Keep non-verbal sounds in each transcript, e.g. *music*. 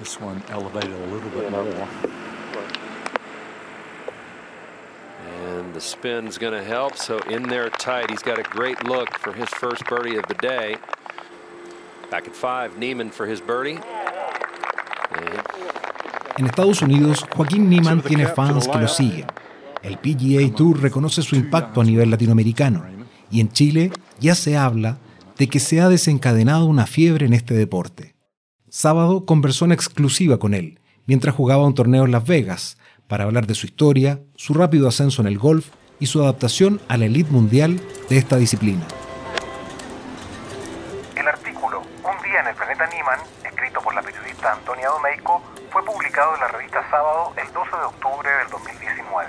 This one elevated a little bit more. And the spin's going to help. So in there tight, he's got a great look for his first birdie of the day. Back at five, Neiman for his birdie. And En Estados Unidos, Joaquín Niemann tiene fans que lo siguen. El PGA Tour reconoce su impacto a nivel latinoamericano. Y en Chile ya se habla de que se ha desencadenado una fiebre en este deporte. Sábado conversó en exclusiva con él, mientras jugaba un torneo en Las Vegas, para hablar de su historia, su rápido ascenso en el golf y su adaptación a la elite mundial de esta disciplina. El artículo Un día en el planeta Niemann, escrito por la periodista Antonia Domeico, fue publicado en la revista Sábado el 12 de octubre del 2019.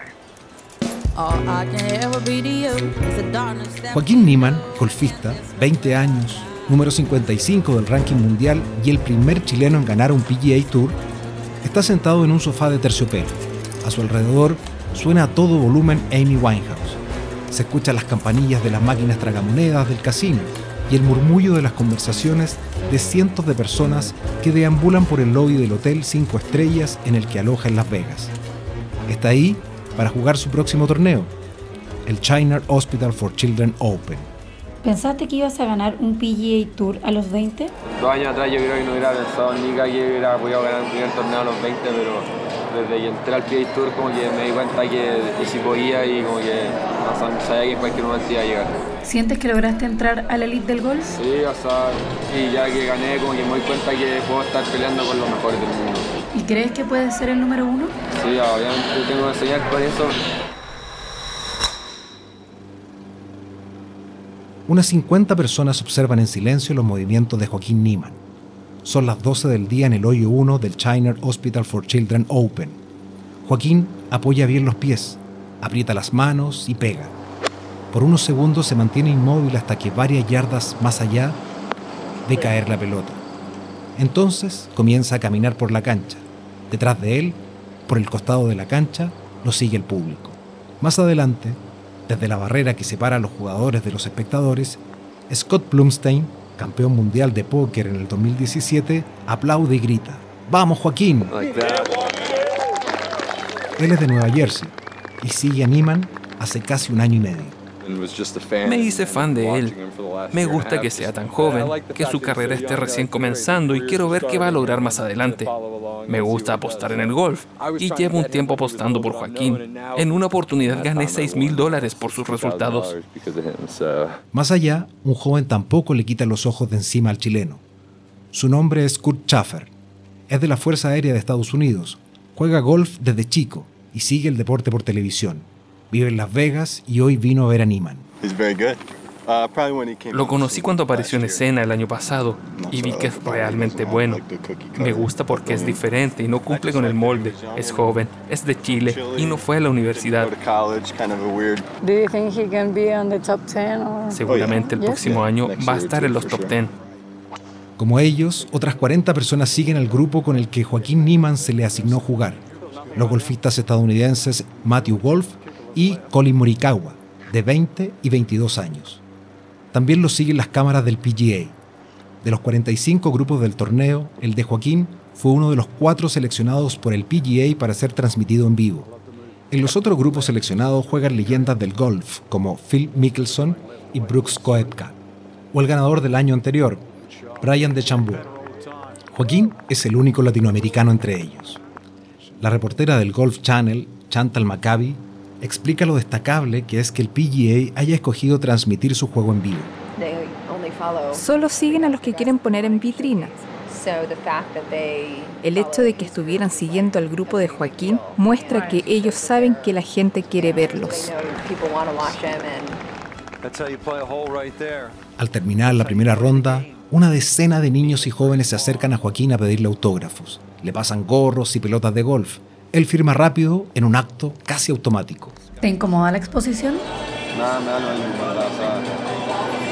Joaquín Niemann, golfista, 20 años, número 55 del ranking mundial y el primer chileno en ganar un PGA Tour, está sentado en un sofá de terciopelo. A su alrededor suena a todo volumen Amy Winehouse. Se escuchan las campanillas de las máquinas tragamonedas del casino y el murmullo de las conversaciones de cientos de personas que deambulan por el lobby del hotel 5 estrellas en el que aloja en Las Vegas. Está ahí para jugar su próximo torneo, el China Hospital for Children Open. ¿Pensaste que ibas a ganar un PGA Tour a los 20? Dos años atrás yo creo que no hubiera pensado ni que hubiera podido ganar un primer torneo a los 20, pero desde que entré al PGA Tour como que me di cuenta que si podía y como que no sabía que en cualquier momento iba a llegar. ¿Sientes que lograste entrar a la elite del golf? Sí, o sea, y ya que gané como que me doy cuenta que puedo estar peleando con los mejores del mundo. ¿Y crees que puedes ser el número uno? Sí, obviamente tengo que enseñar con eso. Unas 50 personas observan en silencio los movimientos de Joaquín Niemann. Son las 12 del día en el hoyo 1 del China Hospital for Children Open. Joaquín apoya bien los pies, aprieta las manos y pega. Por unos segundos se mantiene inmóvil hasta que varias yardas más allá ve caer la pelota. Entonces comienza a caminar por la cancha. Detrás de él, por el costado de la cancha, lo sigue el público. Más adelante, desde la barrera que separa a los jugadores de los espectadores, Scott Blumstein, campeón mundial de póker en el 2017, aplaude y grita, ¡Vamos Joaquín! Él es de Nueva Jersey y sigue a Niemann hace casi un año y medio. Me hice fan de él. Me gusta que sea tan joven, que su carrera esté recién comenzando y quiero ver qué va a lograr más adelante. Me gusta apostar en el golf y llevo un tiempo apostando por Joaquín. En una oportunidad gané 6 mil dólares por sus resultados. Más allá, un joven tampoco le quita los ojos de encima al chileno. Su nombre es Kurt Schaffer. Es de la Fuerza Aérea de Estados Unidos. Juega golf desde chico y sigue el deporte por televisión. Vive en Las Vegas y hoy vino a ver a Niemann. Lo conocí cuando apareció en escena el año pasado y vi que es realmente bueno. Me gusta porque es diferente y no cumple con el molde. Es joven, es de Chile y no fue a la universidad. Seguramente el próximo año va a estar en los top 10. Como ellos, otras 40 personas siguen al grupo con el que Joaquín Niemann se le asignó jugar. Los golfistas estadounidenses Matthew Wolf y Colin Morikawa, de 20 y 22 años. También lo siguen las cámaras del PGA. De los 45 grupos del torneo, el de Joaquín fue uno de los cuatro seleccionados por el PGA para ser transmitido en vivo. En los otros grupos seleccionados juegan leyendas del golf como Phil Mickelson y Brooks Koepka, o el ganador del año anterior, Brian DeChambeau. Joaquín es el único latinoamericano entre ellos. La reportera del Golf Channel, Chantal Maccabi, explica lo destacable que es que el PGA haya escogido transmitir su juego en vivo. Solo siguen a los que quieren poner en vitrina. El hecho de que estuvieran siguiendo al grupo de Joaquín muestra que ellos saben que la gente quiere verlos. Al terminar la primera ronda, una decena de niños y jóvenes se acercan a Joaquín a pedirle autógrafos. Le pasan gorros y pelotas de golf. Él firma rápido en un acto casi automático. ¿Te incomoda la exposición? Nada, me da lo mismo, ¿verdad? O sea,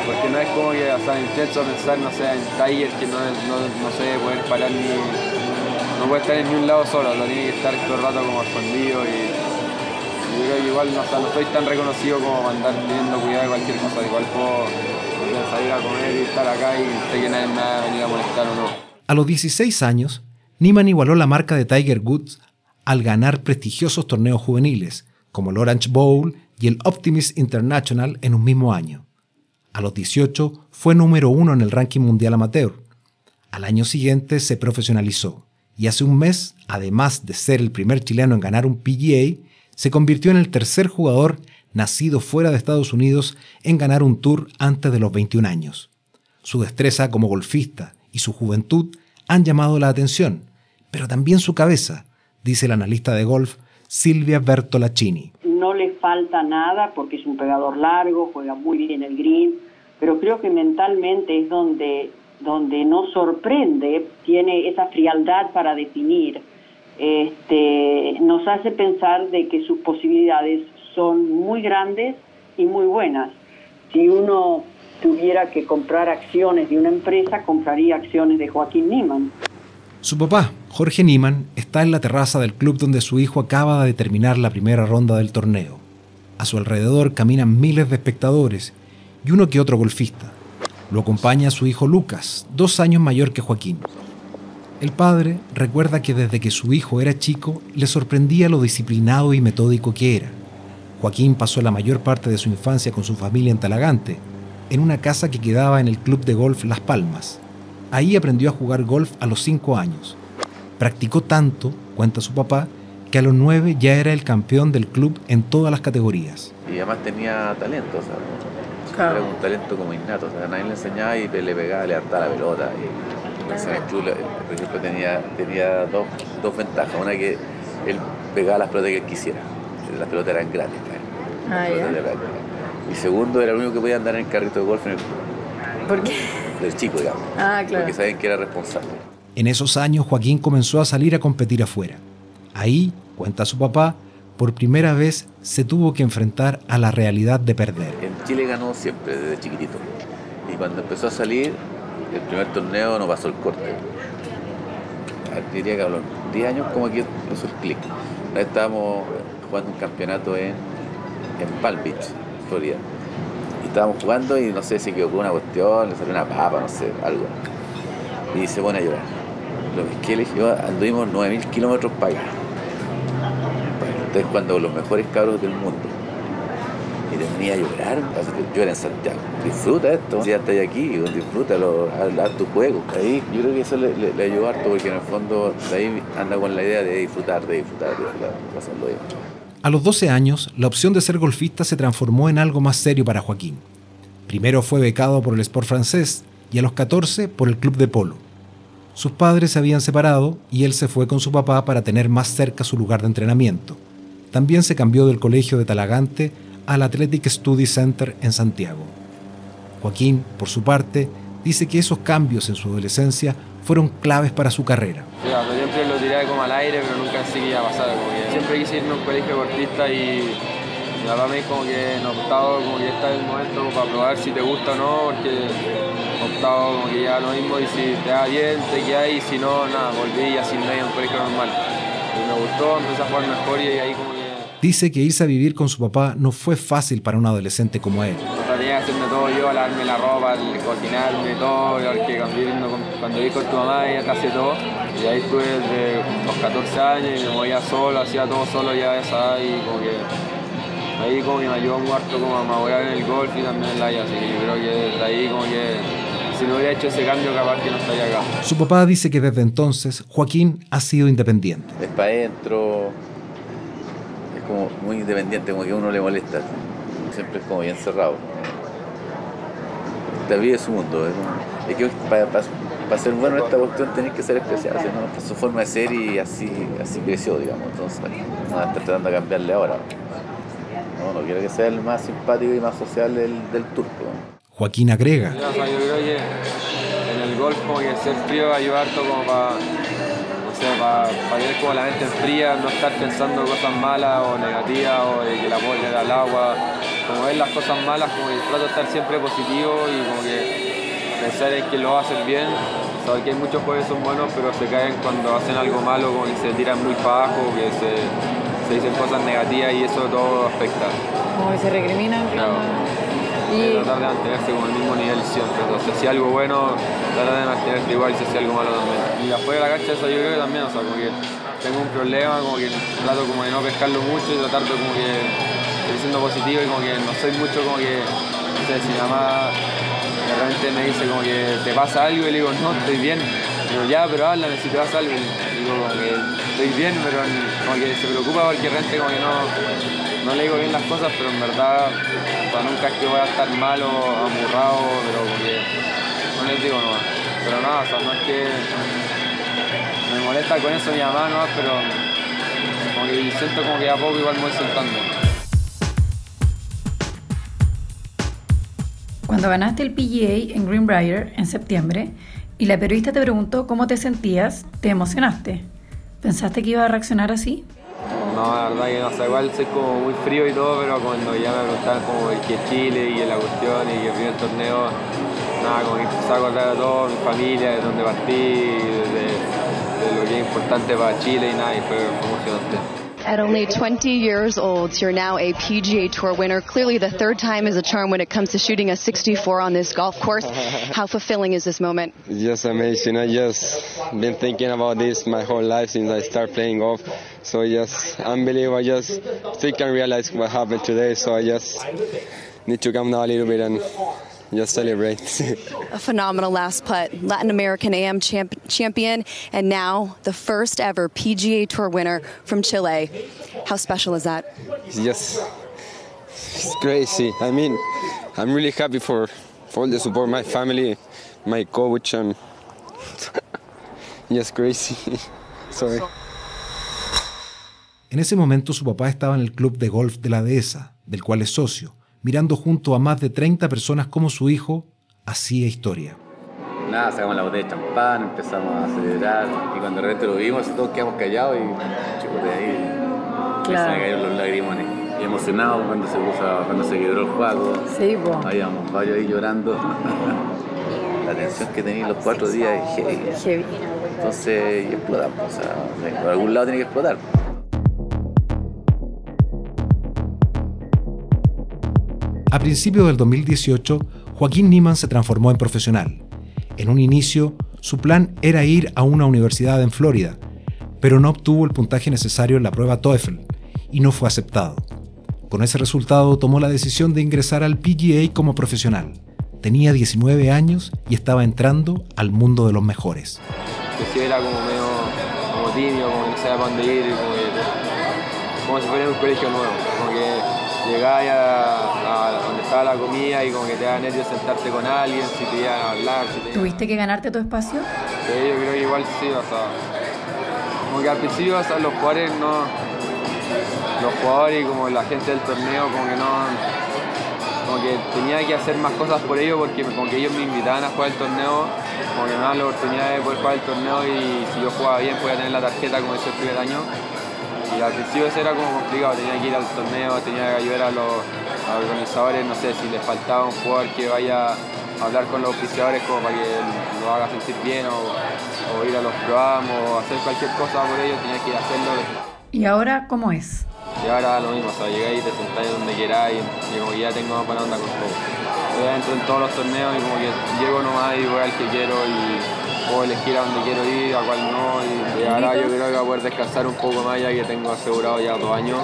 porque no es como que, o sea, intento pensar, no sé, en Tiger, que no, no, no sé, poder parar ni... No puede estar en ni un lado solo, lo tiene que estar todo el rato como escondido y... Yo creo que igual no, o sea, no soy tan reconocido como andar teniendo cuidado de cualquier cosa. Igual puedo salir a comer y estar acá y sé que nadie me va a venir a molestar o no. A los 16 años, Niman igualó la marca de Tiger Woods al ganar prestigiosos torneos juveniles, como el Orange Bowl y el Optimist International en un mismo año. A los 18 fue número uno en el ranking mundial amateur. Al año siguiente se profesionalizó y hace un mes, además de ser el primer chileno en ganar un PGA, se convirtió en el tercer jugador nacido fuera de Estados Unidos en ganar un tour antes de los 21 años. Su destreza como golfista y su juventud han llamado la atención, pero también su cabeza, dice el analista de golf Silvia Bertolacini. No le falta nada porque es un pegador largo, juega muy bien el green, pero creo que mentalmente es donde, donde no sorprende, tiene esa frialdad para definir este, nos hace pensar de que sus posibilidades son muy grandes y muy buenas. Si uno tuviera que comprar acciones de una empresa, compraría acciones de Joaquín Niman. Su papá, Jorge Niman, está en la terraza del club donde su hijo acaba de terminar la primera ronda del torneo. A su alrededor caminan miles de espectadores y uno que otro golfista. Lo acompaña su hijo Lucas, dos años mayor que Joaquín. El padre recuerda que desde que su hijo era chico le sorprendía lo disciplinado y metódico que era. Joaquín pasó la mayor parte de su infancia con su familia en Talagante, en una casa que quedaba en el club de golf Las Palmas. Ahí aprendió a jugar golf a los cinco años. Practicó tanto, cuenta su papá, que a los nueve ya era el campeón del club en todas las categorías. Y además tenía talento, o sea, era un talento como innato, o sea, nadie le enseñaba y le pegaba, le hartaba la pelota. Y el club, por ejemplo, tenía, tenía dos, dos, ventajas. Una que él pegaba las pelotas que él quisiera. Las pelotas eran gratis. Ah, y segundo, era el único que podía andar en el carrito de golf en el club. ¿Por qué? Del chico, digamos. Ah, claro. Porque saben que era responsable. En esos años, Joaquín comenzó a salir a competir afuera. Ahí, cuenta su papá, por primera vez se tuvo que enfrentar a la realidad de perder. En Chile ganó siempre, desde chiquitito. Y cuando empezó a salir, el primer torneo no pasó el corte. Diría que los 10 años como que hizo el clic. Estábamos jugando un campeonato en, en Palm Beach, Florida. Y estábamos jugando y no sé si quedó una cuestión, le salió una papa, no sé, algo. Y se pone a llorar. Lo que le dije, anduvimos 9.000 kilómetros acá. Entonces cuando los mejores cabros del mundo y venía a llorar, yo en Santiago. Disfruta esto, ya estás aquí, disfrútalo, haz, tu juego. Ahí yo creo que eso le, le, ayudó harto porque en el fondo de ahí anda con la idea de disfrutar, de disfrutar, de pasarlo bien. A los 12 años, la opción de ser golfista se transformó en algo más serio para Joaquín. Primero fue becado por el Sport francés y a los 14 por el Club de Polo. Sus padres se habían separado y él se fue con su papá para tener más cerca su lugar de entrenamiento. También se cambió del colegio de Talagante al Athletic Study Center en Santiago. Joaquín, por su parte, dice que esos cambios en su adolescencia fueron claves para su carrera. Sí, siempre lo tiré como al aire, pero nunca sé qué iba a pasar. siempre quise irme a un colegio deportista y mi papá me como que en octavo como que está el momento para probar si te gusta o no, porque octavo como que ya lo mismo y si te da bien, te quedas y si no, nada, volví así no hay un colegio normal. Y me gustó, empecé a jugar mejor y ahí como Dice que irse a vivir con su papá no fue fácil para un adolescente como él. Tenía que hacerme todo yo, lavarme la ropa, cocinarme todo, porque cuando, cuando viví con tu mamá ella te todo. Y ahí estuve desde los 14 años y me movía solo, hacía todo solo ya esa y como que ahí como que me ayudó muerto como a madurar en el golf y también en la así que yo creo que desde ahí como que si no hubiera hecho ese cambio capaz que no estaría acá. Su papá dice que desde entonces Joaquín ha sido independiente. Es para adentro, como muy independiente, como que a uno le molesta. Siempre es como bien cerrado. Te vive su mundo. Es, que para, ser bueno en esta cuestión tenés que ser especial. ¿no? Su forma de ser y así, así creció, digamos. Entonces, no está tratando de cambiarle ahora. No, no quiero que sea el más simpático y más social del, del turco. Joaquín agrega. yo creo que en el golf como que ser frío ayuda harto como para para, tener como la mente fría, no estar pensando cosas malas o negativas o de que la bola era al agua, como ver las cosas malas, como que trato de estar siempre positivo y como que pensar en que lo hacen bien, saber que hay muchos jueces que son buenos pero se caen cuando hacen algo malo, como que se tiran muy para abajo, que se, se dicen cosas negativas y eso todo afecta. Como que se recriminan. Y tratar de mantenerse con el mismo nivel siempre. Entonces, si algo bueno, tratar de mantenerte igual, si algo malo también. Y afuera de la cancha eso yo creo que también, o sea, como que tengo un problema, como que trato como de no pescarlo mucho y tratar de como que ir siendo positivo y como que no soy mucho como que, no sé, si nada más de repente me dice como que te pasa algo y le digo, no, estoy bien. Digo, ya, pero háblame si te pasa algo. digo como que estoy bien, pero como que se preocupa porque realmente como que no, no le digo bien las cosas, pero en verdad nunca es que voy a estar malo, amurrado, pero porque no les digo nomás. Pero nada, o sea, no es que me molesta con eso mi mamá, ¿no? pero como que siento como que a poco igual me voy soltando. Cuando ganaste el PGA en Greenbrier en septiembre y la periodista te preguntó cómo te sentías, ¿te emocionaste? ¿Pensaste que iba a reaccionar así? No, la verdad que no, sé, igual soy como muy frío y todo, pero cuando ya me preguntaban como que Chile y la cuestión y que el torneo, nada, como que empecé a acordar a todo, mi familia, de dónde partí, de, de, lo que es importante para Chile y nada, y fue, fue emocionante. At only 20 years old, you're now a PGA Tour winner. Clearly, the third time is a charm when it comes to shooting a 64 on this golf course. *laughs* How fulfilling is this moment? It's Just amazing. I just been thinking about this my whole life since I started playing golf. So just unbelievable. I just still can realize what happened today. So I just need to calm down a little bit and just celebrate. a phenomenal last putt, Latin American AM champ- champion, and now the first ever PGA Tour winner from Chile. How special is that? It's just it's crazy. I mean, I'm really happy for, for all the support, my family, my coach, and *laughs* just crazy. *laughs* Sorry. En ese momento su papá estaba en el club de golf de la dehesa, del cual es socio, mirando junto a más de 30 personas como su hijo hacía historia. Nada, sacamos la botella de champán, empezamos a celebrar y cuando de repente lo vimos todos quedamos callados y chicos de ahí claro. se cayeron los lagrimones. Y emocionados cuando se puso, cuando se quebró el juego. Sí, bueno. Habíamos varios ahí llorando. *laughs* la tensión que tenían los cuatro días es heavy. heavy. Entonces, y explotamos. O sea, por algún lado tiene que explotar. A principios del 2018, Joaquín Niman se transformó en profesional. En un inicio, su plan era ir a una universidad en Florida, pero no obtuvo el puntaje necesario en la prueba TOEFL y no fue aceptado. Con ese resultado tomó la decisión de ingresar al PGA como profesional. Tenía 19 años y estaba entrando al mundo de los mejores. Que era como medio como como que no sabía dónde ir, como, como si fuera un colegio nuevo, que llegáis a, donde estaba la comida y como que te da nervios sentarte con alguien, si te iban a hablar. ¿Tuviste que ganarte tu espacio? Sí, yo creo que igual sí, o sea, como que al principio o sea, los jugadores no, los jugadores y como la gente del torneo como que no, como que tenía que hacer más cosas por ellos porque como que ellos me invitaban a jugar el torneo, como que me daban la oportunidad de poder jugar el torneo y si yo jugaba bien podía tener la tarjeta como ese primer año. Y al principio eso era como complicado, tenía que ir al torneo, tenía que ayudar a los, organizadores, no sé, si les faltaba un jugador que vaya a hablar con los oficiadores como para que lo haga sentir bien o, ir a los programas o hacer cualquier cosa por ellos, tenía que ir a hacerlo. ¿Y ahora cómo es? Y ahora lo mismo, o sea, llegáis y te sentáis donde queráis y como que ya tengo más para onda con todo. Yo entro en todos los torneos y como que llego nomás y voy al que quiero y puedo elegir a donde quiero ir, a cuál no. Y, ahora yo creo que voy a poder descansar un poco más ya que tengo asegurado ya dos años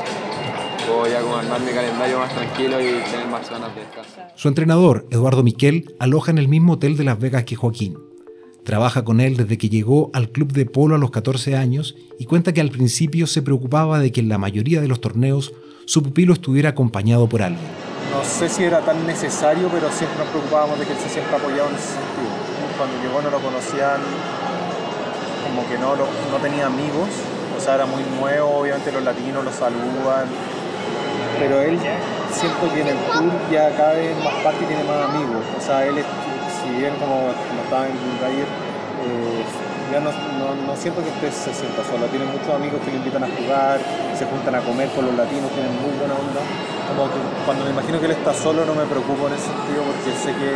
puedo ya como armar mi calendario más tranquilo y tener más ganas de descansar. Su entrenador, Eduardo Miquel, aloja en el mismo hotel de Las Vegas que Joaquín. Trabaja con él desde que llegó al club de polo a los 14 años y cuenta que al principio se preocupaba de que en la mayoría de los torneos su pupilo estuviera acompañado por alguien. No sé si era tan necesario, pero siempre nos preocupábamos de que él se sienta apoyado en ese sentido. Cuando llegó no lo conocían, como que no, no tenía amigos, o sea, era muy nuevo, obviamente los latinos lo saludan, pero él siento que en el tour ya cada vez más parte tiene más amigos. O sea, él, si bien como, estaba en eh, ya no, no, siento que usted se sienta solo. Tiene muchos amigos que le invitan a jugar, se juntan a comer con los latinos, tienen muy buena onda. Como que cuando me imagino que él está solo no me preocupo en ese sentido porque sé que,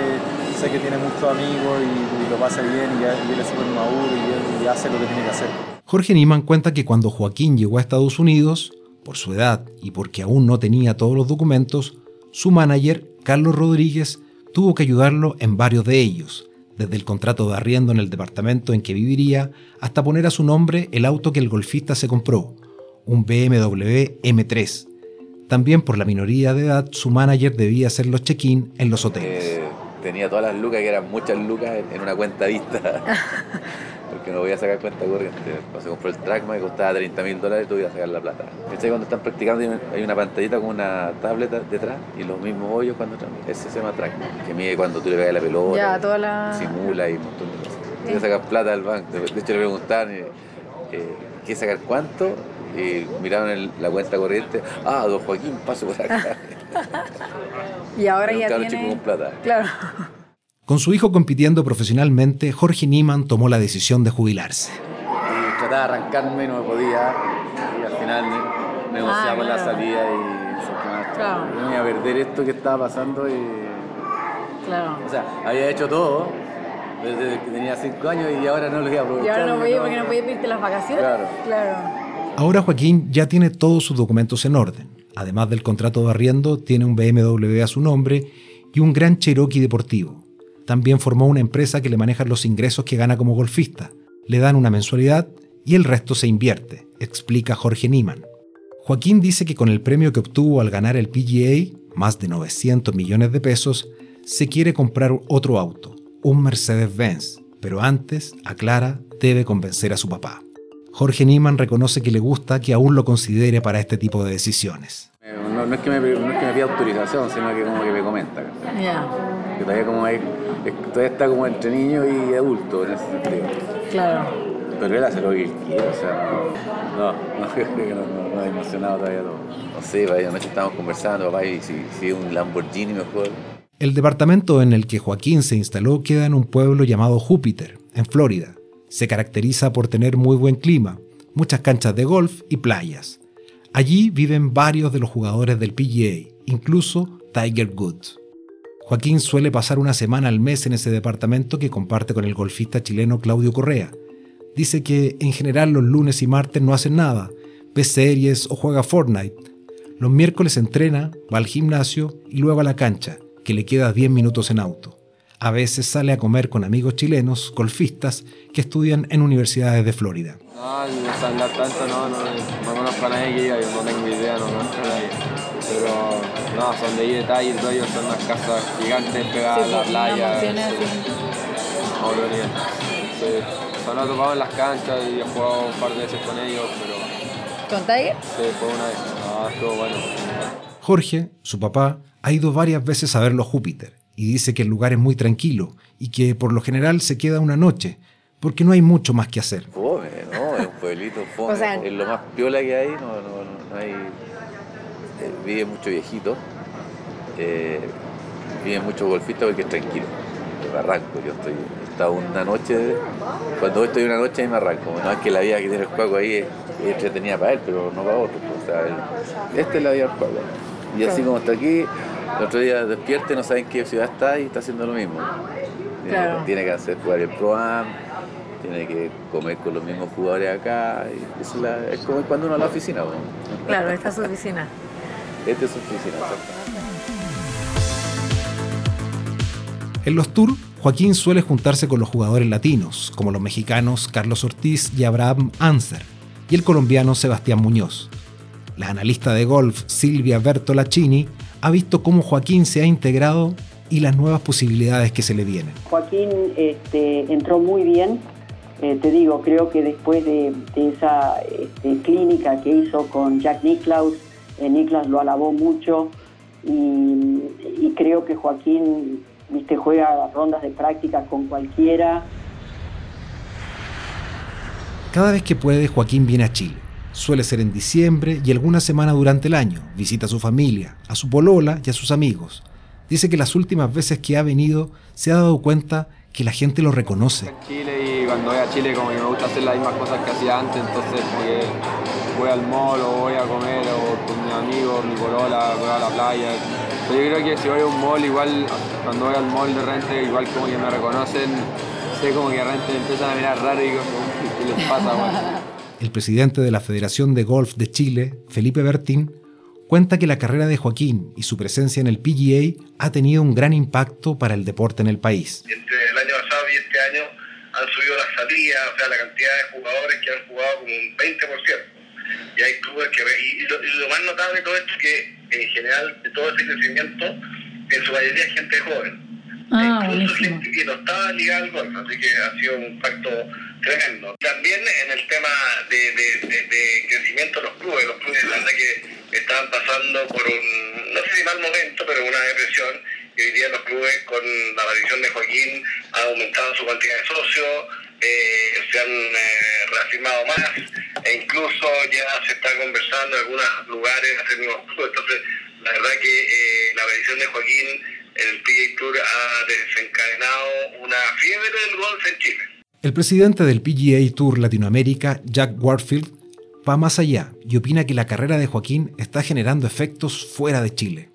sé que tiene muchos amigos y, lo pasa bien y, y él es súper maduro y, y hace lo que tiene que hacer. Jorge Niman cuenta que cuando Joaquín llegó a Estados Unidos, por su edad y porque aún no tenía todos los documentos, su manager Carlos Rodríguez tuvo que ayudarlo en varios de ellos, desde el contrato de arriendo en el departamento en que viviría hasta poner a su nombre el auto que el golfista se compró, un BMW M3. También por la minoría de edad, su manager debía hacer los check-in en los hoteles. Eh, tenía todas las lucas, que eran muchas lucas, en una cuenta vista. *laughs* porque no voy a sacar cuenta corriente. Cuando se compró el Trackman que costaba 30 mil dólares, tú ibas a sacar la plata. Cuando están practicando hay una pantallita con una tableta detrás y los mismos hoyos cuando Ese se llama Trackman, que mide cuando tú le pegas la pelota, ya, toda la... simula y un montón de cosas. Sí. a sacar plata del banco. De hecho le preguntaban, eh, ¿qué sacar cuánto? Y miraban la cuenta corriente, ah, don Joaquín, paso por acá. *laughs* y ahora ya tiene... con plata. Claro. Con su hijo compitiendo profesionalmente, Jorge Niemann tomó la decisión de jubilarse. Y trataba de arrancarme y no me podía. Y al final negociaba ah, la salida y claro. no iba a perder esto que estaba pasando. Y... Claro. O sea, había hecho todo desde que tenía cinco años y ahora no lo iba a aprovechar. Y ahora no podía porque no podía pedirte las vacaciones. Claro. claro. Ahora Joaquín ya tiene todos sus documentos en orden. Además del contrato de arriendo, tiene un BMW a su nombre y un gran Cherokee deportivo. También formó una empresa que le maneja los ingresos que gana como golfista. Le dan una mensualidad y el resto se invierte, explica Jorge Niemann. Joaquín dice que con el premio que obtuvo al ganar el PGA, más de 900 millones de pesos, se quiere comprar otro auto, un Mercedes-Benz, pero antes, aclara, debe convencer a su papá. Jorge Niemann reconoce que le gusta que aún lo considere para este tipo de decisiones. No, es, que me, pida autorización, sino que como que me comenta. Que todavía como hay todavía está como entre niño y adulto en ese sentido. Claro. Pero él hace lo que quiere, o sea, no, no, *laughs* creo que no, no, ha emocionado todavía todo. No sé, vaya, anoche estábamos conversando, papá, y si, si un Lamborghini mejor. El departamento en el que Joaquín se instaló queda en un pueblo llamado Júpiter, en Florida. Se caracteriza por tener muy buen clima, muchas canchas de golf y playas. Allí viven varios de los jugadores del PGA, incluso Tiger Woods. Joaquín suele pasar una semana al mes en ese departamento que comparte con el golfista chileno Claudio Correa. Dice que en general los lunes y martes no hace nada, ve series o juega Fortnite. Los miércoles entrena, va al gimnasio y luego a la cancha, que le queda 10 minutos en auto. A veces sale a comer con amigos chilenos, golfistas, que estudian en universidades de Florida. No, no tanto, no, no, no conozco a nadie que yo no tengo idea, no conozco a nadie. Pero no, son de ahí detalles, ellos son unas casas gigantes pegadas a la playa. Sí. No, no, sí. Son topados en las canchas y he jugado un par de veces con ellos, pero... ¿Con Tiger? Sí, fue una vez. No, estuvo bueno. Jorge, su papá, ha ido varias veces a verlo Júpiter y dice que el lugar es muy tranquilo y que por lo general se queda una noche, porque no hay mucho más que hacer. Fome, no, es un pueblito *laughs* fome. es lo más piola que hay, no, no, no, hay. Eh, vive mucho viejito, eh, vive mucho golfista porque es tranquilo. me arranco, yo estoy, he estado una noche, cuando estoy una noche ahí me arranco. No es que la vida que tiene el juego ahí es, entretenida para él, pero no para otro. O sea, esta es la vida del juego. Y así como está aquí, el otro día despierte, no saben qué ciudad está y está haciendo lo mismo. Tiene, que hacer jugar el Pro tiene que comer con los mismos jugadores acá. es, como cuando uno va a la oficina. Claro, esta es su oficina. Esta es su oficina, En los tours, Joaquín suele juntarse con los jugadores latinos, como los mexicanos Carlos Ortiz y Abraham Anser, y el colombiano Sebastián Muñoz. La analista de golf Silvia Bertolacini ha visto cómo Joaquín se ha integrado y las nuevas posibilidades que se le vienen. Joaquín este, entró muy bien, eh, te digo, creo que después de, esa este, clínica que hizo con Jack Nicklaus, Nicklaus lo alabó mucho y, creo que Joaquín viste, juega rondas de práctica con cualquiera. Cada vez que puede, Joaquín viene a Chile Suele ser en diciembre y alguna semana durante el año. Visita a su familia, a su polola y a sus amigos. Dice que las últimas veces que ha venido se ha dado cuenta que la gente lo reconoce. Chile y cuando voy a Chile como que me gusta hacer las mismas cosas que hacía antes, entonces voy al mall o voy a comer o con mis amigos, mi polola, voy a la playa. Pero yo creo que si voy a un mall igual, cuando voy al mall de rente igual como que me reconocen, sé como que de repente me empiezan a mirar raro y como, ¿qué les pasa? *laughs* el presidente de la Federación de Golf de Chile, Felipe Bertín, cuenta que la carrera de Joaquín y su presencia en el PGA ha tenido un gran impacto para el deporte en el país. Entre el año pasado y este año han subido las salidas, o sea, la cantidad de jugadores que han jugado como un 20%. Y hay clubes que... Y lo, y lo más notable de todo esto es que en general de todo ese crecimiento, en su mayoría es gente joven. Ah, incluso buenísimo. gente que no estaba ligada al golf, así que ha sido un impacto tremendo. También en el tema de, de, de, de crecimiento de los clubes, los clubes la verdad que estaban pasando por un, no sé si mal momento, pero una depresión, y hoy día los clubes con la aparición de Joaquín han aumentado su cantidad de socios, eh, se han eh, reafirmado más, e incluso ya se está conversando en algunos lugares hacer nuevos entonces la verdad que eh, la aparición de Joaquín en el PGA Tour ha desencadenado una fiebre del golf en Chile. El presidente del PGA Tour Latinoamérica, Jack Warfield, va más allá y opina que la carrera de Joaquín está generando efectos fuera de Chile.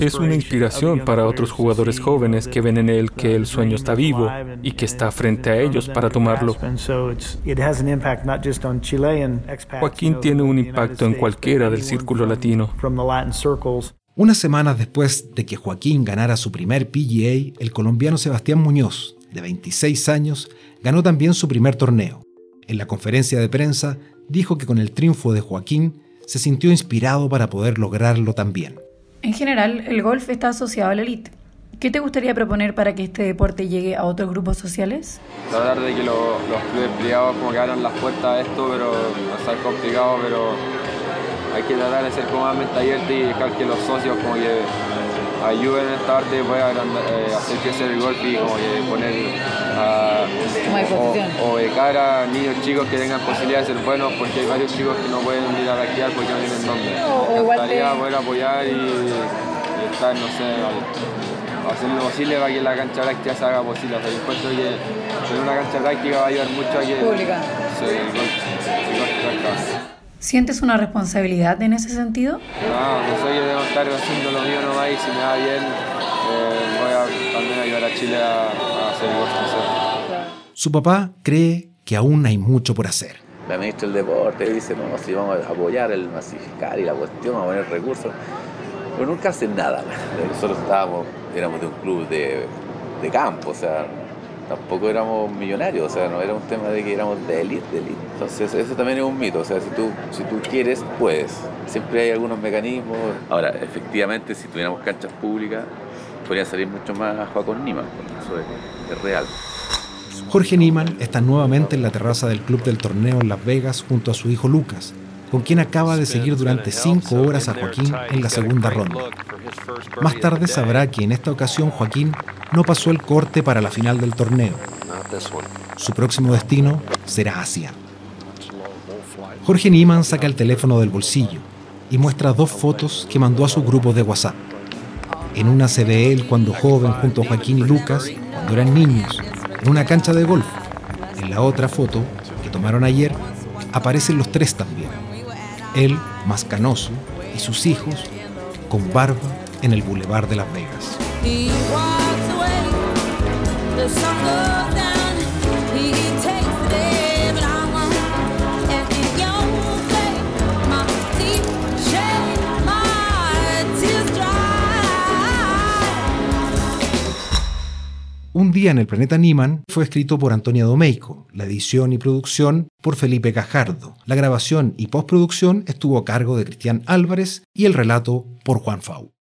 Es una inspiración para otros jugadores jóvenes que ven en él que el sueño está vivo y que está frente a ellos para tomarlo. Joaquín tiene un impacto en cualquiera del círculo latino. Unas semanas después de que Joaquín ganara su primer PGA, el colombiano Sebastián Muñoz, de 26 años, ganó también su primer torneo. En la conferencia de prensa dijo que con el triunfo de Joaquín se sintió inspirado para poder lograrlo también. En general, el golf está asociado a la elite. ¿Qué te gustaría proponer para que este deporte llegue a otros grupos sociales? Tratar de que lo- los clubes privados como que abran las puertas a esto, pero va a estar complicado, pero hay que tratar de ser como más mente y dejar que los socios como que ayuden en esta parte pueda agrandar- eh, hacer crecer el golf y como poner a, a disposición. o, o becar a niños chicos que tengan posibilidad de ser buenos porque hay varios chicos que no pueden ir a practicar porque no tienen nombre. Me gustaría poder apoyar y, y estar, no sé, hacer lo posible para que la cancha práctica se haga posible. O sea, yo encuentro que tener una cancha práctica va a ayudar mucho a que Pública. Sí, ¿Sientes una responsabilidad en ese sentido? No, no sé, yo debo estar haciendo lo mío nomás y si me va bien, eh, voy a también ayudar a Chile a, a hacer el golf. Su papá cree que aún hay mucho por hacer. La ministra del Deporte dice, no, si vamos a apoyar el masificar y la cuestión, vamos a poner recursos. Pero nunca hacen nada. Nosotros estábamos, éramos de un club de, de campo, o sea, tampoco éramos millonarios, o sea, no era un tema de que éramos de élite, de. Entonces, eso también es un mito, o sea, si tú, si tú quieres, puedes. Siempre hay algunos mecanismos. Ahora, efectivamente, si tuviéramos canchas públicas, podría salir mucho más Joaquín Niman, eso es, es real. Jorge Niman está nuevamente en la terraza del club del torneo en Las Vegas junto a su hijo Lucas, con quien acaba de seguir durante cinco horas a Joaquín en la segunda ronda. Más tarde sabrá que en esta ocasión Joaquín no pasó el corte para la final del torneo. Su próximo destino será Asia. Jorge Niman saca el teléfono del bolsillo y muestra dos fotos que mandó a su grupo de WhatsApp. En una se ve él cuando joven junto a Joaquín y Lucas, cuando eran niños, en una cancha de golf. En la otra foto, que tomaron ayer, aparecen los tres también. Él, más canoso, y sus hijos, con barba en el Boulevard de Las Vegas. Un día en el planeta Niman fue escrito por Antonia Domeico, la edición y producción por Felipe Cajardo, la grabación y postproducción estuvo a cargo de Cristian Álvarez y el relato por Juan Fau.